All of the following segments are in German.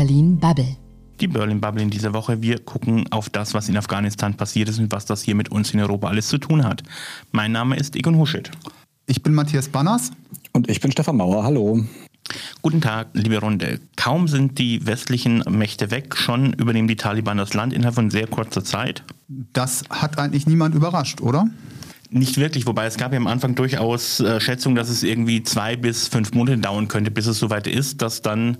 Berlin Bubble. Die Berlin Bubble in dieser Woche. Wir gucken auf das, was in Afghanistan passiert ist und was das hier mit uns in Europa alles zu tun hat. Mein Name ist Egon Huschet. Ich bin Matthias Banners. Und ich bin Stefan Mauer. Hallo. Guten Tag, liebe Runde. Kaum sind die westlichen Mächte weg, schon übernehmen die Taliban das Land innerhalb von sehr kurzer Zeit. Das hat eigentlich niemand überrascht, oder? Nicht wirklich, wobei es gab ja am Anfang durchaus äh, Schätzungen, dass es irgendwie zwei bis fünf Monate dauern könnte, bis es soweit ist, dass dann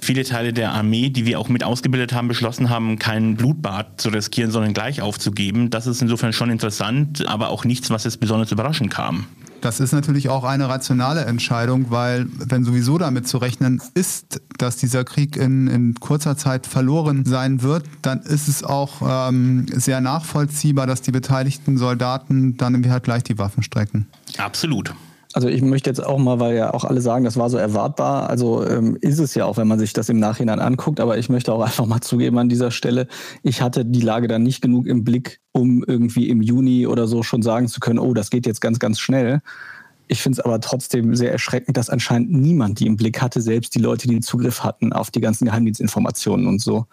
viele Teile der Armee, die wir auch mit ausgebildet haben, beschlossen haben, kein Blutbad zu riskieren, sondern gleich aufzugeben. Das ist insofern schon interessant, aber auch nichts, was jetzt besonders überraschend kam. Das ist natürlich auch eine rationale Entscheidung, weil wenn sowieso damit zu rechnen ist, dass dieser Krieg in, in kurzer Zeit verloren sein wird, dann ist es auch ähm, sehr nachvollziehbar, dass die beteiligten Soldaten dann halt gleich die Waffen strecken. Absolut. Also ich möchte jetzt auch mal, weil ja auch alle sagen, das war so erwartbar. Also ähm, ist es ja auch, wenn man sich das im Nachhinein anguckt. Aber ich möchte auch einfach mal zugeben an dieser Stelle, ich hatte die Lage dann nicht genug im Blick, um irgendwie im Juni oder so schon sagen zu können, oh, das geht jetzt ganz, ganz schnell. Ich finde es aber trotzdem sehr erschreckend, dass anscheinend niemand die im Blick hatte, selbst die Leute, die Zugriff hatten auf die ganzen Geheimdienstinformationen und so.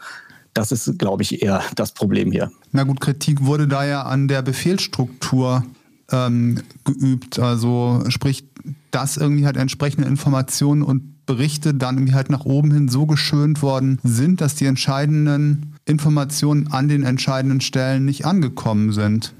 Das ist, glaube ich, eher das Problem hier. Na gut, Kritik wurde da ja an der Befehlsstruktur ähm, geübt. Also sprich, dass irgendwie halt entsprechende Informationen und Berichte dann irgendwie halt nach oben hin so geschönt worden sind, dass die entscheidenden Informationen an den entscheidenden Stellen nicht angekommen sind.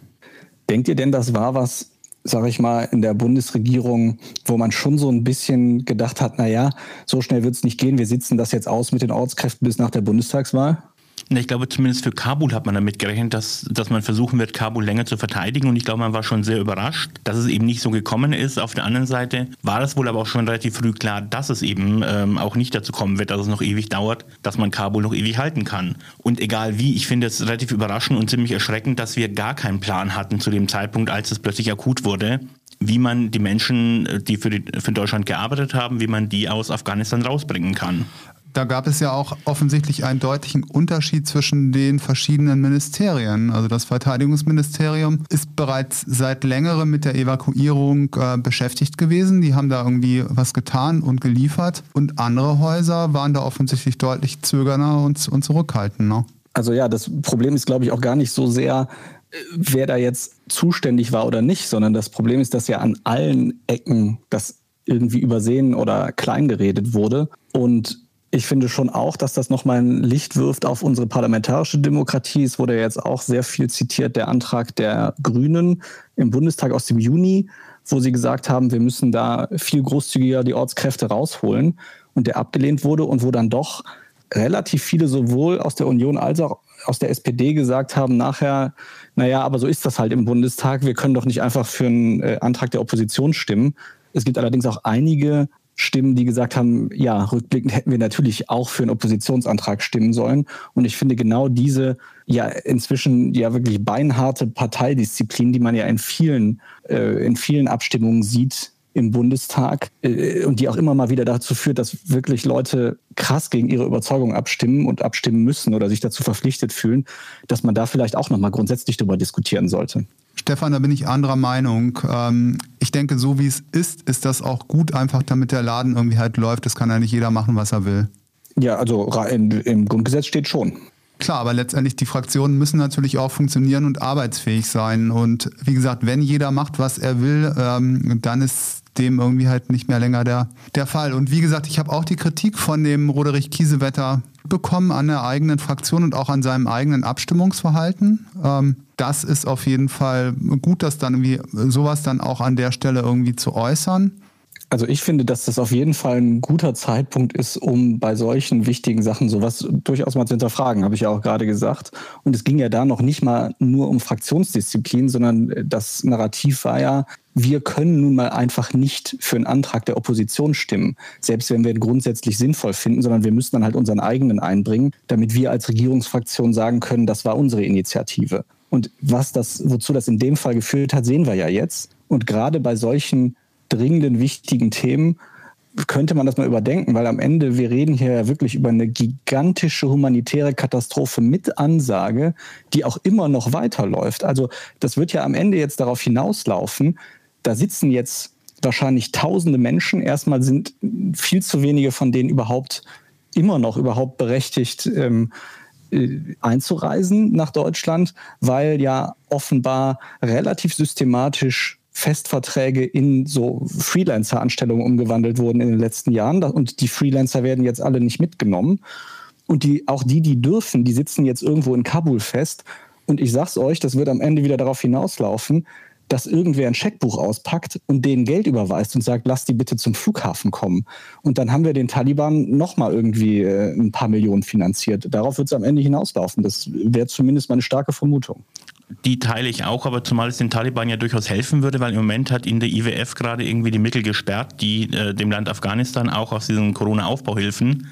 Denkt ihr denn, das war was, sag ich mal, in der Bundesregierung, wo man schon so ein bisschen gedacht hat, naja, so schnell wird es nicht gehen, wir sitzen das jetzt aus mit den Ortskräften bis nach der Bundestagswahl? Ich glaube, zumindest für Kabul hat man damit gerechnet, dass, dass man versuchen wird, Kabul länger zu verteidigen. Und ich glaube, man war schon sehr überrascht, dass es eben nicht so gekommen ist. Auf der anderen Seite war es wohl aber auch schon relativ früh klar, dass es eben ähm, auch nicht dazu kommen wird, dass es noch ewig dauert, dass man Kabul noch ewig halten kann. Und egal wie, ich finde es relativ überraschend und ziemlich erschreckend, dass wir gar keinen Plan hatten zu dem Zeitpunkt, als es plötzlich akut wurde wie man die Menschen, die für, die für Deutschland gearbeitet haben, wie man die aus Afghanistan rausbringen kann da gab es ja auch offensichtlich einen deutlichen Unterschied zwischen den verschiedenen Ministerien. Also das Verteidigungsministerium ist bereits seit längerem mit der Evakuierung äh, beschäftigt gewesen. Die haben da irgendwie was getan und geliefert. Und andere Häuser waren da offensichtlich deutlich zögernder und, und zurückhaltender. Also ja, das Problem ist, glaube ich, auch gar nicht so sehr, äh, wer da jetzt zuständig war oder nicht, sondern das Problem ist, dass ja an allen Ecken das irgendwie übersehen oder kleingeredet wurde. Und ich finde schon auch, dass das nochmal ein Licht wirft auf unsere parlamentarische Demokratie. Es wurde ja jetzt auch sehr viel zitiert, der Antrag der Grünen im Bundestag aus dem Juni, wo sie gesagt haben, wir müssen da viel großzügiger die Ortskräfte rausholen und der abgelehnt wurde und wo dann doch relativ viele sowohl aus der Union als auch aus der SPD gesagt haben, nachher, naja, aber so ist das halt im Bundestag. Wir können doch nicht einfach für einen äh, Antrag der Opposition stimmen. Es gibt allerdings auch einige Stimmen, die gesagt haben, ja, rückblickend hätten wir natürlich auch für einen Oppositionsantrag stimmen sollen. Und ich finde genau diese ja inzwischen ja wirklich beinharte Parteidisziplin, die man ja in vielen, äh, in vielen Abstimmungen sieht im Bundestag äh, und die auch immer mal wieder dazu führt, dass wirklich Leute krass gegen ihre Überzeugung abstimmen und abstimmen müssen oder sich dazu verpflichtet fühlen, dass man da vielleicht auch nochmal grundsätzlich darüber diskutieren sollte. Stefan, da bin ich anderer Meinung. Ähm, ich denke, so wie es ist, ist das auch gut, einfach damit der Laden irgendwie halt läuft. Das kann ja nicht jeder machen, was er will. Ja, also im Grundgesetz steht schon. Klar, aber letztendlich die Fraktionen müssen natürlich auch funktionieren und arbeitsfähig sein. Und wie gesagt, wenn jeder macht, was er will, ähm, dann ist dem irgendwie halt nicht mehr länger der, der Fall. Und wie gesagt, ich habe auch die Kritik von dem Roderich Kiesewetter bekommen an der eigenen Fraktion und auch an seinem eigenen Abstimmungsverhalten. Ähm, das ist auf jeden Fall gut, dass dann irgendwie sowas dann auch an der Stelle irgendwie zu äußern. Also ich finde, dass das auf jeden Fall ein guter Zeitpunkt ist, um bei solchen wichtigen Sachen sowas durchaus mal zu hinterfragen, habe ich ja auch gerade gesagt. Und es ging ja da noch nicht mal nur um Fraktionsdisziplin, sondern das Narrativ war ja, wir können nun mal einfach nicht für einen Antrag der Opposition stimmen, selbst wenn wir ihn grundsätzlich sinnvoll finden, sondern wir müssen dann halt unseren eigenen einbringen, damit wir als Regierungsfraktion sagen können, das war unsere Initiative. Und was das, wozu das in dem Fall geführt hat, sehen wir ja jetzt. Und gerade bei solchen dringenden, wichtigen Themen könnte man das mal überdenken, weil am Ende, wir reden hier ja wirklich über eine gigantische humanitäre Katastrophe mit Ansage, die auch immer noch weiterläuft. Also das wird ja am Ende jetzt darauf hinauslaufen, da sitzen jetzt wahrscheinlich tausende Menschen. Erstmal sind viel zu wenige von denen überhaupt immer noch überhaupt berechtigt, ähm, äh, einzureisen nach Deutschland, weil ja offenbar relativ systematisch Festverträge in so Freelancer-Anstellungen umgewandelt wurden in den letzten Jahren. Und die Freelancer werden jetzt alle nicht mitgenommen. Und die, auch die, die dürfen, die sitzen jetzt irgendwo in Kabul fest. Und ich sag's euch, das wird am Ende wieder darauf hinauslaufen, dass irgendwer ein Scheckbuch auspackt und denen Geld überweist und sagt, lass die bitte zum Flughafen kommen. Und dann haben wir den Taliban nochmal irgendwie äh, ein paar Millionen finanziert. Darauf wird es am Ende hinauslaufen. Das wäre zumindest meine starke Vermutung. Die teile ich auch, aber zumal es den Taliban ja durchaus helfen würde, weil im Moment hat ihnen der IWF gerade irgendwie die Mittel gesperrt, die äh, dem Land Afghanistan auch aus diesen Corona-Aufbauhilfen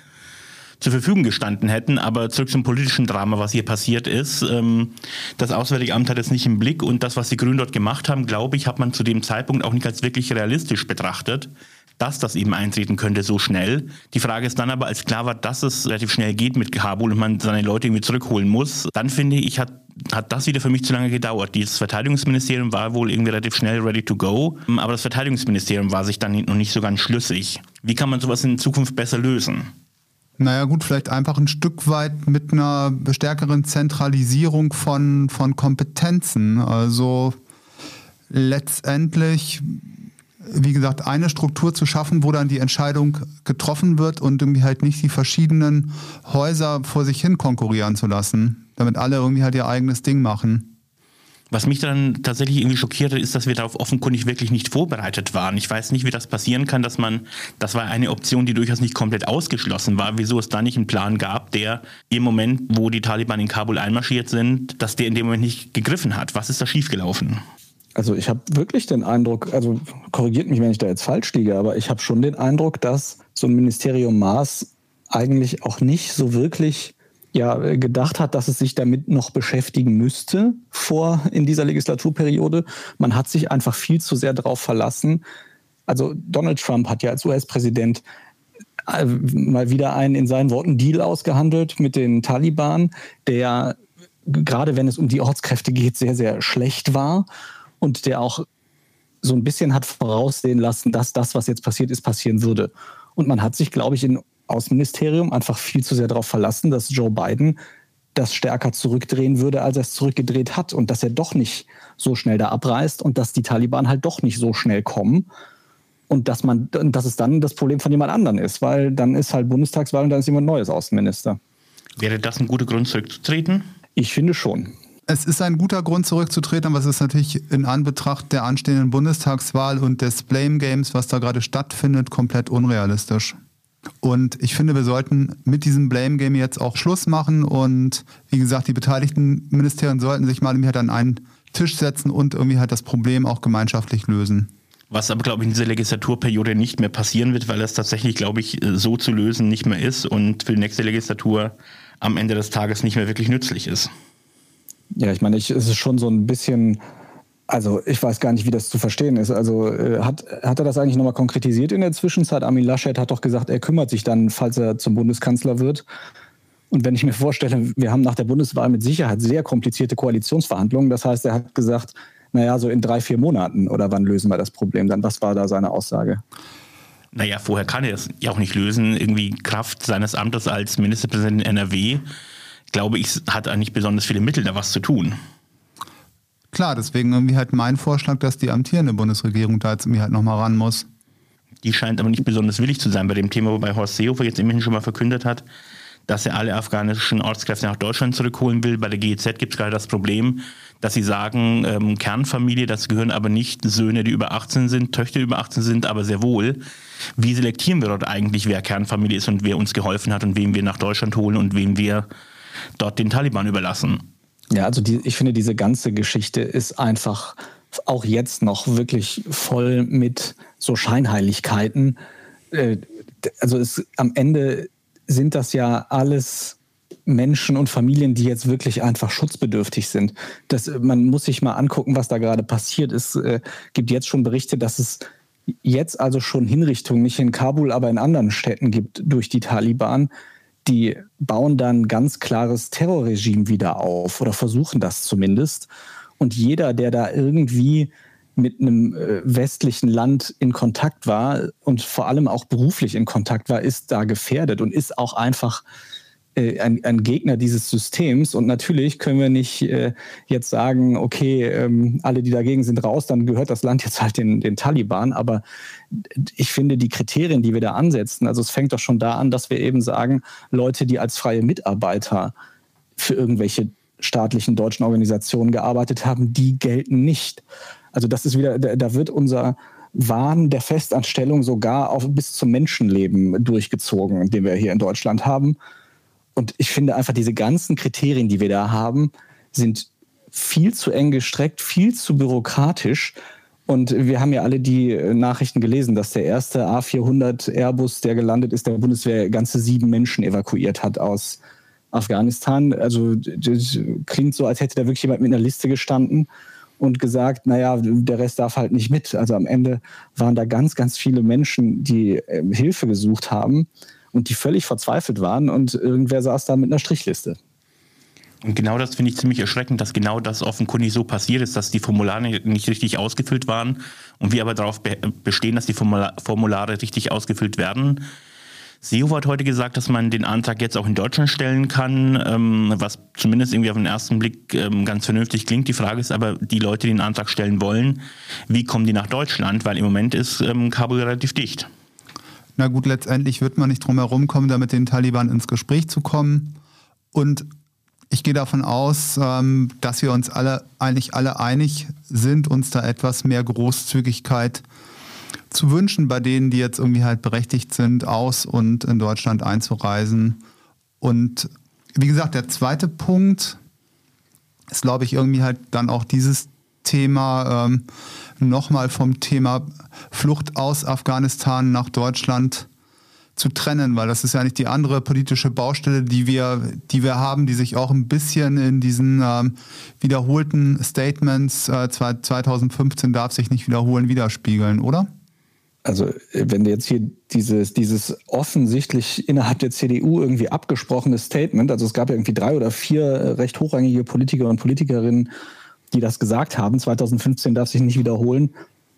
zur Verfügung gestanden hätten. Aber zurück zum politischen Drama, was hier passiert ist. Ähm, das Auswärtige Amt hat es nicht im Blick und das, was die Grünen dort gemacht haben, glaube ich, hat man zu dem Zeitpunkt auch nicht als wirklich realistisch betrachtet dass das eben eintreten könnte so schnell. Die Frage ist dann aber, als klar war, dass es relativ schnell geht mit Kabul und man seine Leute irgendwie zurückholen muss, dann finde ich, hat hat das wieder für mich zu lange gedauert. Dieses Verteidigungsministerium war wohl irgendwie relativ schnell ready to go, aber das Verteidigungsministerium war sich dann noch nicht so ganz schlüssig. Wie kann man sowas in Zukunft besser lösen? Naja gut, vielleicht einfach ein Stück weit mit einer stärkeren Zentralisierung von, von Kompetenzen. Also letztendlich, wie gesagt, eine Struktur zu schaffen, wo dann die Entscheidung getroffen wird und irgendwie halt nicht die verschiedenen Häuser vor sich hin konkurrieren zu lassen, damit alle irgendwie halt ihr eigenes Ding machen. Was mich dann tatsächlich irgendwie schockiert hat, ist, dass wir darauf offenkundig wirklich nicht vorbereitet waren. Ich weiß nicht, wie das passieren kann, dass man, das war eine Option, die durchaus nicht komplett ausgeschlossen war, wieso es da nicht einen Plan gab, der im Moment, wo die Taliban in Kabul einmarschiert sind, dass der in dem Moment nicht gegriffen hat. Was ist da schiefgelaufen? Also ich habe wirklich den Eindruck, also korrigiert mich, wenn ich da jetzt falsch liege, aber ich habe schon den Eindruck, dass so ein Ministerium Maß eigentlich auch nicht so wirklich ja äh, gedacht hat, dass es sich damit noch beschäftigen müsste vor in dieser Legislaturperiode. Man hat sich einfach viel zu sehr darauf verlassen. Also Donald Trump hat ja als US-Präsident äh, mal wieder einen in seinen Worten Deal ausgehandelt mit den Taliban, der gerade wenn es um die Ortskräfte geht, sehr, sehr schlecht war und der auch so ein bisschen hat voraussehen lassen, dass das, was jetzt passiert ist, passieren würde. Und man hat sich, glaube ich, in Außenministerium einfach viel zu sehr darauf verlassen, dass Joe Biden das stärker zurückdrehen würde, als er es zurückgedreht hat und dass er doch nicht so schnell da abreißt und dass die Taliban halt doch nicht so schnell kommen und dass man, dass es dann das Problem von jemand anderen ist, weil dann ist halt Bundestagswahl und dann ist jemand Neues Außenminister. Wäre das ein guter Grund zurückzutreten? Ich finde schon. Es ist ein guter Grund zurückzutreten, aber es ist natürlich in Anbetracht der anstehenden Bundestagswahl und des Blame Games, was da gerade stattfindet, komplett unrealistisch. Und ich finde, wir sollten mit diesem Blame Game jetzt auch Schluss machen. Und wie gesagt, die beteiligten Ministerien sollten sich mal halt an einen Tisch setzen und irgendwie halt das Problem auch gemeinschaftlich lösen. Was aber, glaube ich, in dieser Legislaturperiode nicht mehr passieren wird, weil das tatsächlich, glaube ich, so zu lösen nicht mehr ist und für die nächste Legislatur am Ende des Tages nicht mehr wirklich nützlich ist. Ja, ich meine, ich, es ist schon so ein bisschen also ich weiß gar nicht, wie das zu verstehen ist. Also äh, hat, hat er das eigentlich nochmal konkretisiert in der Zwischenzeit? Armin Laschet hat doch gesagt, er kümmert sich dann, falls er zum Bundeskanzler wird. Und wenn ich mir vorstelle, wir haben nach der Bundeswahl mit Sicherheit sehr komplizierte Koalitionsverhandlungen. Das heißt, er hat gesagt, naja, so in drei, vier Monaten oder wann lösen wir das Problem dann? Was war da seine Aussage? Naja, vorher kann er es ja auch nicht lösen. Irgendwie Kraft seines Amtes als Ministerpräsident in NRW, glaube ich, hat er nicht besonders viele Mittel, da was zu tun. Klar, deswegen irgendwie halt mein Vorschlag, dass die amtierende Bundesregierung da jetzt irgendwie halt nochmal ran muss. Die scheint aber nicht besonders willig zu sein bei dem Thema, wobei Horst Seehofer jetzt immerhin schon mal verkündet hat, dass er alle afghanischen Ortskräfte nach Deutschland zurückholen will. Bei der GEZ gibt es gerade das Problem, dass sie sagen, ähm, Kernfamilie, das gehören aber nicht Söhne, die über 18 sind, Töchter, die über 18 sind, aber sehr wohl. Wie selektieren wir dort eigentlich, wer Kernfamilie ist und wer uns geholfen hat und wem wir nach Deutschland holen und wem wir dort den Taliban überlassen? Ja, also die, ich finde, diese ganze Geschichte ist einfach auch jetzt noch wirklich voll mit so Scheinheiligkeiten. Äh, also es, am Ende sind das ja alles Menschen und Familien, die jetzt wirklich einfach schutzbedürftig sind. Das, man muss sich mal angucken, was da gerade passiert. Es äh, gibt jetzt schon Berichte, dass es jetzt also schon Hinrichtungen, nicht in Kabul, aber in anderen Städten gibt durch die Taliban die bauen dann ganz klares Terrorregime wieder auf oder versuchen das zumindest. Und jeder, der da irgendwie mit einem äh, westlichen Land in Kontakt war und vor allem auch beruflich in Kontakt war, ist da gefährdet und ist auch einfach ein, ein, Gegner dieses Systems. Und natürlich können wir nicht äh, jetzt sagen, okay, ähm, alle, die dagegen sind, raus, dann gehört das Land jetzt halt den, den Taliban. Aber ich finde, die Kriterien, die wir da ansetzen, also es fängt doch schon da an, dass wir eben sagen, Leute, die als freie Mitarbeiter für irgendwelche staatlichen deutschen Organisationen gearbeitet haben, die gelten nicht. Also das ist wieder, da wird unser Wahn der Festanstellung sogar auf, bis zum Menschenleben durchgezogen, den wir hier in Deutschland haben. Und ich finde einfach, diese ganzen Kriterien, die wir da haben, sind viel zu eng gestreckt, viel zu bürokratisch. Und wir haben ja alle die Nachrichten gelesen, dass der erste A400 Airbus, der gelandet ist, der Bundeswehr ganze sieben Menschen evakuiert hat aus Afghanistan. Also das klingt so, als hätte da wirklich jemand mit einer Liste gestanden und gesagt, naja, der Rest darf halt nicht mit. Also am Ende waren da ganz, ganz viele Menschen, die äh, Hilfe gesucht haben und die völlig verzweifelt waren und irgendwer saß da mit einer Strichliste. Und genau das finde ich ziemlich erschreckend, dass genau das offenkundig so passiert ist, dass die Formulare nicht richtig ausgefüllt waren und wir aber darauf bestehen, dass die Formulare richtig ausgefüllt werden. Seehofer hat heute gesagt, dass man den Antrag jetzt auch in Deutschland stellen kann, ähm, was zumindest irgendwie auf den ersten Blick ähm, ganz vernünftig klingt. Die Frage ist aber, die Leute, die den Antrag stellen wollen, wie kommen die nach Deutschland? Weil im Moment ist ähm, Kabul relativ dicht. Na gut, letztendlich wird man nicht drum herum kommen, da mit den Taliban ins Gespräch zu kommen. Und ich gehe davon aus, ähm, dass wir uns alle eigentlich alle einig sind, uns da etwas mehr Großzügigkeit zu wünschen bei denen, die jetzt irgendwie halt berechtigt sind, aus und in Deutschland einzureisen. Und wie gesagt, der zweite Punkt ist, glaube ich, irgendwie halt dann auch dieses Thema ähm, nochmal vom Thema Flucht aus Afghanistan nach Deutschland zu trennen, weil das ist ja nicht die andere politische Baustelle, die wir, die wir haben, die sich auch ein bisschen in diesen ähm, wiederholten Statements äh, 2015 darf sich nicht wiederholen, widerspiegeln, oder? Also wenn jetzt hier dieses, dieses offensichtlich innerhalb der CDU irgendwie abgesprochene Statement, also es gab ja irgendwie drei oder vier recht hochrangige Politiker und Politikerinnen, die das gesagt haben. 2015 darf sich nicht wiederholen.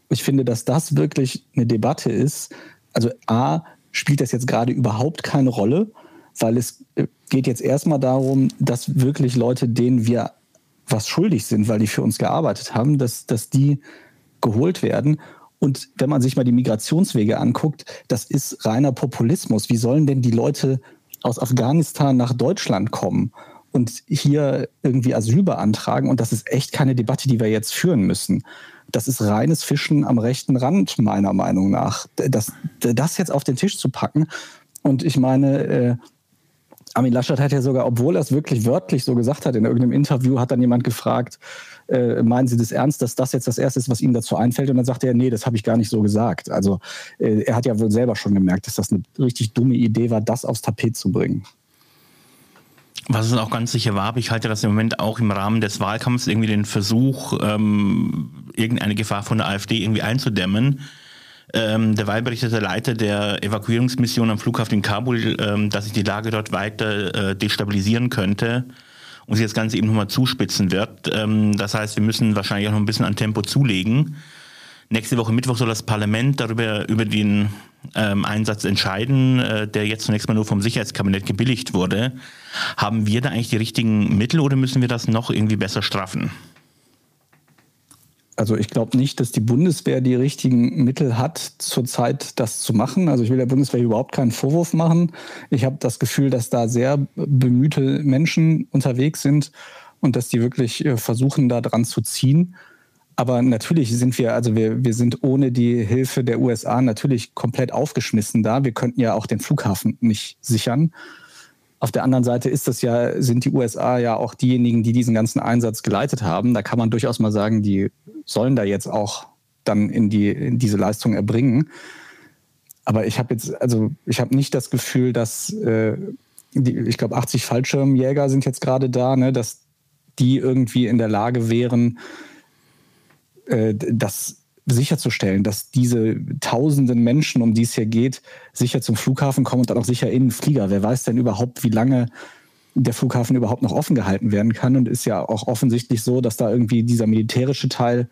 Ich finde, dass das wirklich eine Debatte ist. Also A, spielt das jetzt gerade überhaupt keine Rolle, weil es äh, geht jetzt erstmal darum, dass wirklich Leute, denen wir was schuldig sind, weil die für uns gearbeitet haben, dass, dass die geholt werden. Und wenn man sich mal die Migrationswege anguckt, das ist reiner Populismus. Wie sollen denn die Leute aus Afghanistan nach Deutschland kommen? Und hier irgendwie Asyl beantragen. Und das ist echt keine Debatte, die wir jetzt führen müssen. Das ist reines Fischen am rechten Rand, meiner Meinung nach. Das, das jetzt auf den Tisch zu packen. Und ich meine, äh, Armin Laschet hat ja sogar, obwohl er es wirklich wörtlich so gesagt hat, in irgendeinem Interview hat dann jemand gefragt, äh, meinen Sie das ernst, dass das jetzt das Erste ist, was Ihnen dazu einfällt? Und dann sagt er, nee, das habe ich gar nicht so gesagt. Also äh, er hat ja wohl selber schon gemerkt, dass das eine richtig dumme Idee war, das aufs Tapet zu bringen. Was es auch ganz sicher war, ich halte das im Moment auch im Rahmen des Wahlkampfs irgendwie den Versuch, ähm, irgendeine Gefahr von der AfD irgendwie einzudämmen. Ähm, der berichtete Leiter der Evakuierungsmission am Flughafen in Kabul, ähm, dass sich die Lage dort weiter äh, destabilisieren könnte und sich das Ganze eben nochmal zuspitzen wird. Ähm, das heißt, wir müssen wahrscheinlich auch noch ein bisschen an Tempo zulegen. Nächste Woche Mittwoch soll das Parlament darüber über den ähm, Einsatz entscheiden, äh, der jetzt zunächst mal nur vom Sicherheitskabinett gebilligt wurde. Haben wir da eigentlich die richtigen Mittel oder müssen wir das noch irgendwie besser straffen? Also ich glaube nicht, dass die Bundeswehr die richtigen Mittel hat, zurzeit das zu machen. Also ich will der Bundeswehr überhaupt keinen Vorwurf machen. Ich habe das Gefühl, dass da sehr bemühte Menschen unterwegs sind und dass die wirklich äh, versuchen, da dran zu ziehen. Aber natürlich sind wir, also wir, wir sind ohne die Hilfe der USA natürlich komplett aufgeschmissen da. Wir könnten ja auch den Flughafen nicht sichern. Auf der anderen Seite ist das ja, sind die USA ja auch diejenigen, die diesen ganzen Einsatz geleitet haben. Da kann man durchaus mal sagen, die sollen da jetzt auch dann in, die, in diese Leistung erbringen. Aber ich habe jetzt, also ich habe nicht das Gefühl, dass äh, die, ich glaube, 80 Fallschirmjäger sind jetzt gerade da, ne, dass die irgendwie in der Lage wären, äh, das sicherzustellen, dass diese tausenden Menschen, um die es hier geht, sicher zum Flughafen kommen und dann auch sicher in den Flieger. Wer weiß denn überhaupt, wie lange der Flughafen überhaupt noch offen gehalten werden kann? Und ist ja auch offensichtlich so, dass da irgendwie dieser militärische Teil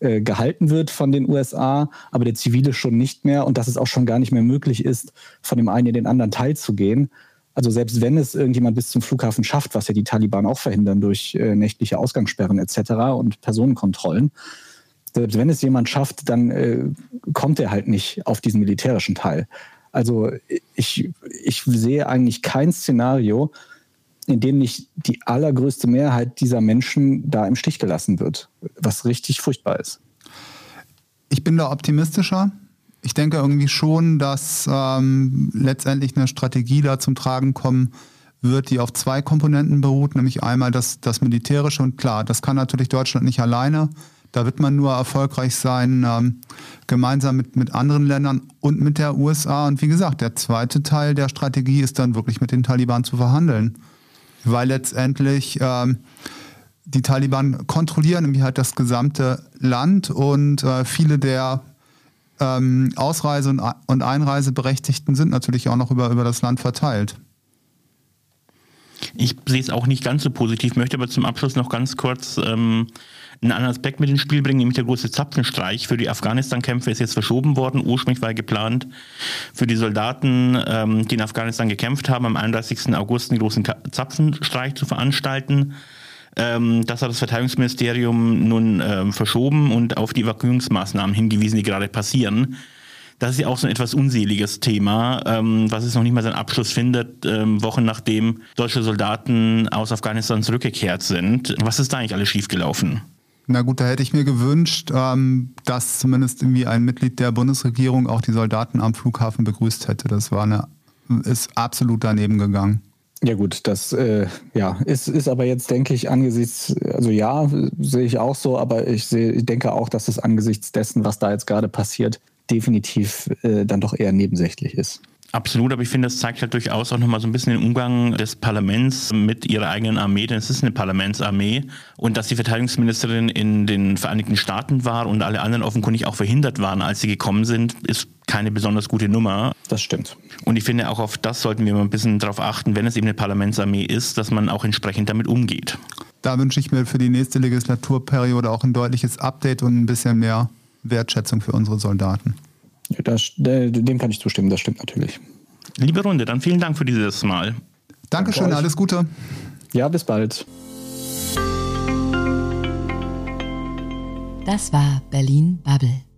äh, gehalten wird von den USA, aber der zivile schon nicht mehr und dass es auch schon gar nicht mehr möglich ist, von dem einen in den anderen Teil zu gehen. Also selbst wenn es irgendjemand bis zum Flughafen schafft, was ja die Taliban auch verhindern durch äh, nächtliche Ausgangssperren etc. und Personenkontrollen, selbst wenn es jemand schafft, dann äh, kommt er halt nicht auf diesen militärischen Teil. Also ich, ich sehe eigentlich kein Szenario, in dem nicht die allergrößte Mehrheit dieser Menschen da im Stich gelassen wird, was richtig furchtbar ist. Ich bin da optimistischer. Ich denke irgendwie schon, dass ähm, letztendlich eine Strategie da zum Tragen kommen wird, die auf zwei Komponenten beruht, nämlich einmal das, das Militärische und klar, das kann natürlich Deutschland nicht alleine. Da wird man nur erfolgreich sein, ähm, gemeinsam mit, mit anderen Ländern und mit der USA. Und wie gesagt, der zweite Teil der Strategie ist dann wirklich mit den Taliban zu verhandeln. Weil letztendlich ähm, die Taliban kontrollieren nämlich halt das gesamte Land und äh, viele der ähm, Ausreise- und, und Einreiseberechtigten sind natürlich auch noch über, über das Land verteilt. Ich sehe es auch nicht ganz so positiv, möchte aber zum Abschluss noch ganz kurz ähm, einen anderen Aspekt mit ins Spiel bringen, nämlich der große Zapfenstreich für die Afghanistan-Kämpfe ist jetzt verschoben worden. Ursprünglich war geplant, für die Soldaten, ähm, die in Afghanistan gekämpft haben, am 31. August einen großen Zapfenstreich zu veranstalten. Ähm, das hat das Verteidigungsministerium nun ähm, verschoben und auf die Evakuierungsmaßnahmen hingewiesen, die gerade passieren. Das ist ja auch so ein etwas unseliges Thema, ähm, was es noch nicht mal seinen Abschluss findet, ähm, Wochen nachdem deutsche Soldaten aus Afghanistan zurückgekehrt sind. Was ist da eigentlich alles schiefgelaufen? Na gut, da hätte ich mir gewünscht, ähm, dass zumindest irgendwie ein Mitglied der Bundesregierung auch die Soldaten am Flughafen begrüßt hätte. Das war eine, ist absolut daneben gegangen. Ja gut, das äh, ja, ist, ist aber jetzt, denke ich, angesichts, also ja, sehe ich auch so, aber ich, seh, ich denke auch, dass es angesichts dessen, was da jetzt gerade passiert, definitiv äh, dann doch eher nebensächlich ist. Absolut, aber ich finde, das zeigt halt durchaus auch nochmal so ein bisschen den Umgang des Parlaments mit ihrer eigenen Armee, denn es ist eine Parlamentsarmee und dass die Verteidigungsministerin in den Vereinigten Staaten war und alle anderen offenkundig auch verhindert waren, als sie gekommen sind, ist keine besonders gute Nummer. Das stimmt. Und ich finde, auch auf das sollten wir mal ein bisschen darauf achten, wenn es eben eine Parlamentsarmee ist, dass man auch entsprechend damit umgeht. Da wünsche ich mir für die nächste Legislaturperiode auch ein deutliches Update und ein bisschen mehr Wertschätzung für unsere Soldaten. Das, dem kann ich zustimmen, das stimmt natürlich. Liebe Runde, dann vielen Dank für dieses Mal. Dankeschön, Danke alles Gute. Ja, bis bald. Das war Berlin Bubble.